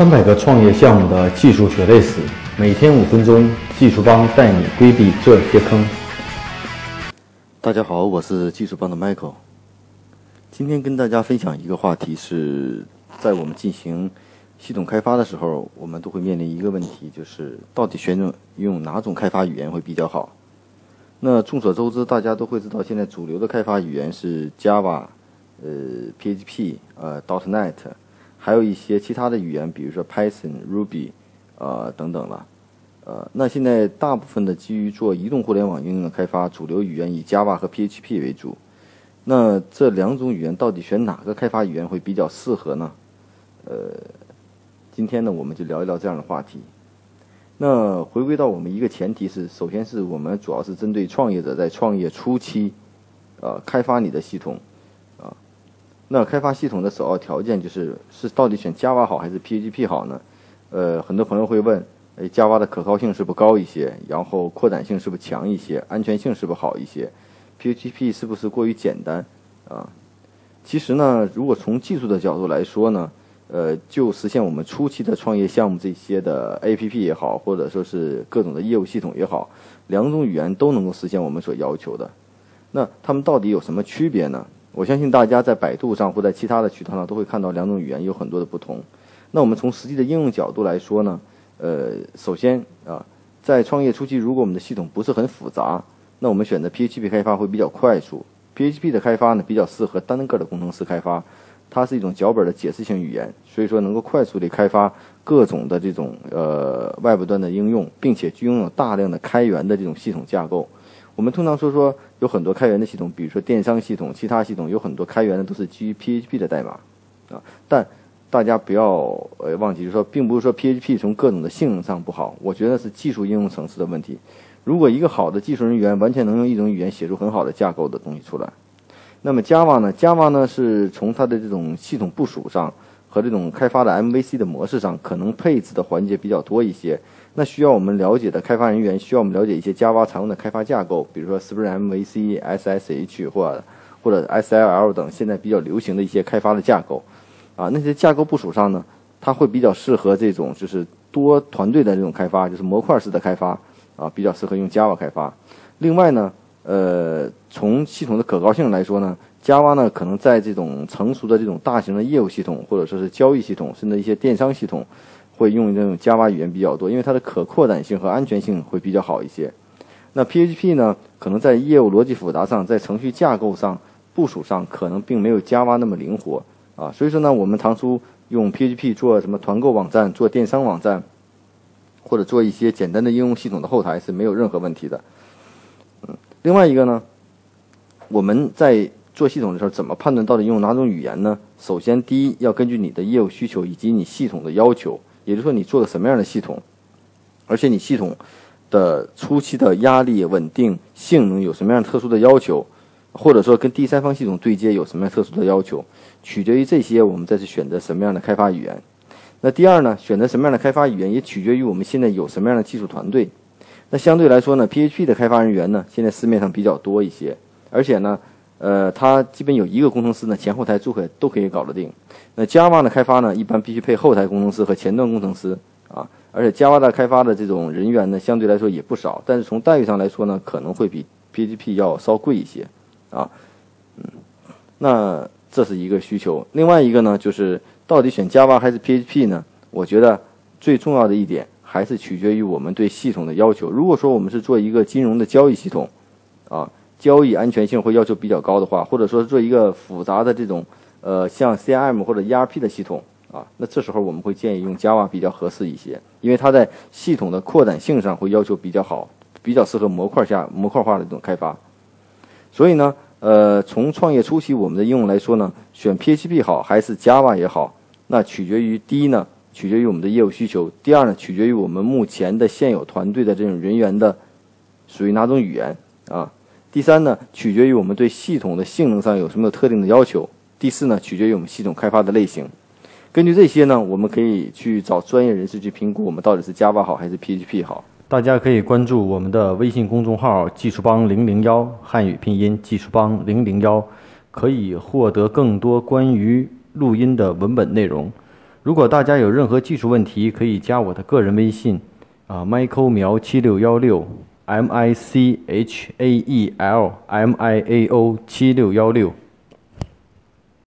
三百个创业项目的技术血泪史，每天五分钟，技术帮带你规避这些坑。大家好，我是技术帮的 Michael。今天跟大家分享一个话题，是在我们进行系统开发的时候，我们都会面临一个问题，就是到底选用用哪种开发语言会比较好？那众所周知，大家都会知道，现在主流的开发语言是 Java、呃 PHP、呃 .NET。还有一些其他的语言，比如说 Python、Ruby，呃等等了，呃，那现在大部分的基于做移动互联网应用的开发，主流语言以 Java 和 PHP 为主。那这两种语言到底选哪个开发语言会比较适合呢？呃，今天呢，我们就聊一聊这样的话题。那回归到我们一个前提是，首先是我们主要是针对创业者在创业初期，呃，开发你的系统。那开发系统的首要条件就是是到底选 Java 好还是 PHP 好呢？呃，很多朋友会问，哎，Java 的可靠性是不是高一些？然后扩展性是不是强一些？安全性是不是好一些？PHP 是不是过于简单？啊，其实呢，如果从技术的角度来说呢，呃，就实现我们初期的创业项目这些的 APP 也好，或者说是各种的业务系统也好，两种语言都能够实现我们所要求的。那它们到底有什么区别呢？我相信大家在百度上或在其他的渠道上都会看到两种语言有很多的不同。那我们从实际的应用角度来说呢，呃，首先啊，在创业初期，如果我们的系统不是很复杂，那我们选择 PHP 开发会比较快速。PHP 的开发呢，比较适合单个的工程师开发，它是一种脚本的解释性语言，所以说能够快速地开发各种的这种呃外部端的应用，并且具拥有大量的开源的这种系统架构。我们通常说说有很多开源的系统，比如说电商系统、其他系统有很多开源的都是基于 PHP 的代码，啊，但大家不要呃忘记，就是说，并不是说 PHP 从各种的性能上不好，我觉得是技术应用层次的问题。如果一个好的技术人员完全能用一种语言写出很好的架构的东西出来，那么 Java 呢？Java 呢是从它的这种系统部署上和这种开发的 MVC 的模式上，可能配置的环节比较多一些。那需要我们了解的开发人员，需要我们了解一些 Java 常用的开发架构，比如说 Spring MVC、SSH 或或者 SLL 等现在比较流行的一些开发的架构，啊，那些架构部署上呢，它会比较适合这种就是多团队的这种开发，就是模块式的开发，啊，比较适合用 Java 开发。另外呢，呃，从系统的可靠性来说呢，Java 呢可能在这种成熟的这种大型的业务系统，或者说是交易系统，甚至一些电商系统。会用这种 Java 语言比较多，因为它的可扩展性和安全性会比较好一些。那 PHP 呢，可能在业务逻辑复杂上，在程序架构上、部署上，可能并没有 Java 那么灵活啊。所以说呢，我们当初用 PHP 做什么团购网站、做电商网站，或者做一些简单的应用系统的后台是没有任何问题的。嗯，另外一个呢，我们在做系统的时候，怎么判断到底用哪种语言呢？首先，第一要根据你的业务需求以及你系统的要求。也就是说，你做个什么样的系统，而且你系统的初期的压力、稳定性能有什么样特殊的要求，或者说跟第三方系统对接有什么样特殊的要求，取决于这些，我们再去选择什么样的开发语言。那第二呢，选择什么样的开发语言也取决于我们现在有什么样的技术团队。那相对来说呢，PHP 的开发人员呢，现在市面上比较多一些，而且呢。呃，它基本有一个工程师呢，前后台都可以都可以搞得定。那 Java 的开发呢，一般必须配后台工程师和前端工程师啊。而且 Java 的开发的这种人员呢，相对来说也不少，但是从待遇上来说呢，可能会比 PHP 要稍贵一些啊。嗯，那这是一个需求。另外一个呢，就是到底选 Java 还是 PHP 呢？我觉得最重要的一点还是取决于我们对系统的要求。如果说我们是做一个金融的交易系统，啊。交易安全性会要求比较高的话，或者说做一个复杂的这种，呃，像 CRM 或者 ERP 的系统啊，那这时候我们会建议用 Java 比较合适一些，因为它在系统的扩展性上会要求比较好，比较适合模块下模块化的这种开发。所以呢，呃，从创业初期我们的应用来说呢，选 PHP 好还是 Java 也好，那取决于第一呢，取决于我们的业务需求；第二呢，取决于我们目前的现有团队的这种人员的属于哪种语言啊。第三呢，取决于我们对系统的性能上有什么特定的要求。第四呢，取决于我们系统开发的类型。根据这些呢，我们可以去找专业人士去评估我们到底是 Java 好还是 PHP 好。大家可以关注我们的微信公众号“技术帮零零幺”汉语拼音“技术帮零零幺”，可以获得更多关于录音的文本内容。如果大家有任何技术问题，可以加我的个人微信，啊，Michael 苗七六幺六 ，M I C H A E L M I A O 七六幺六。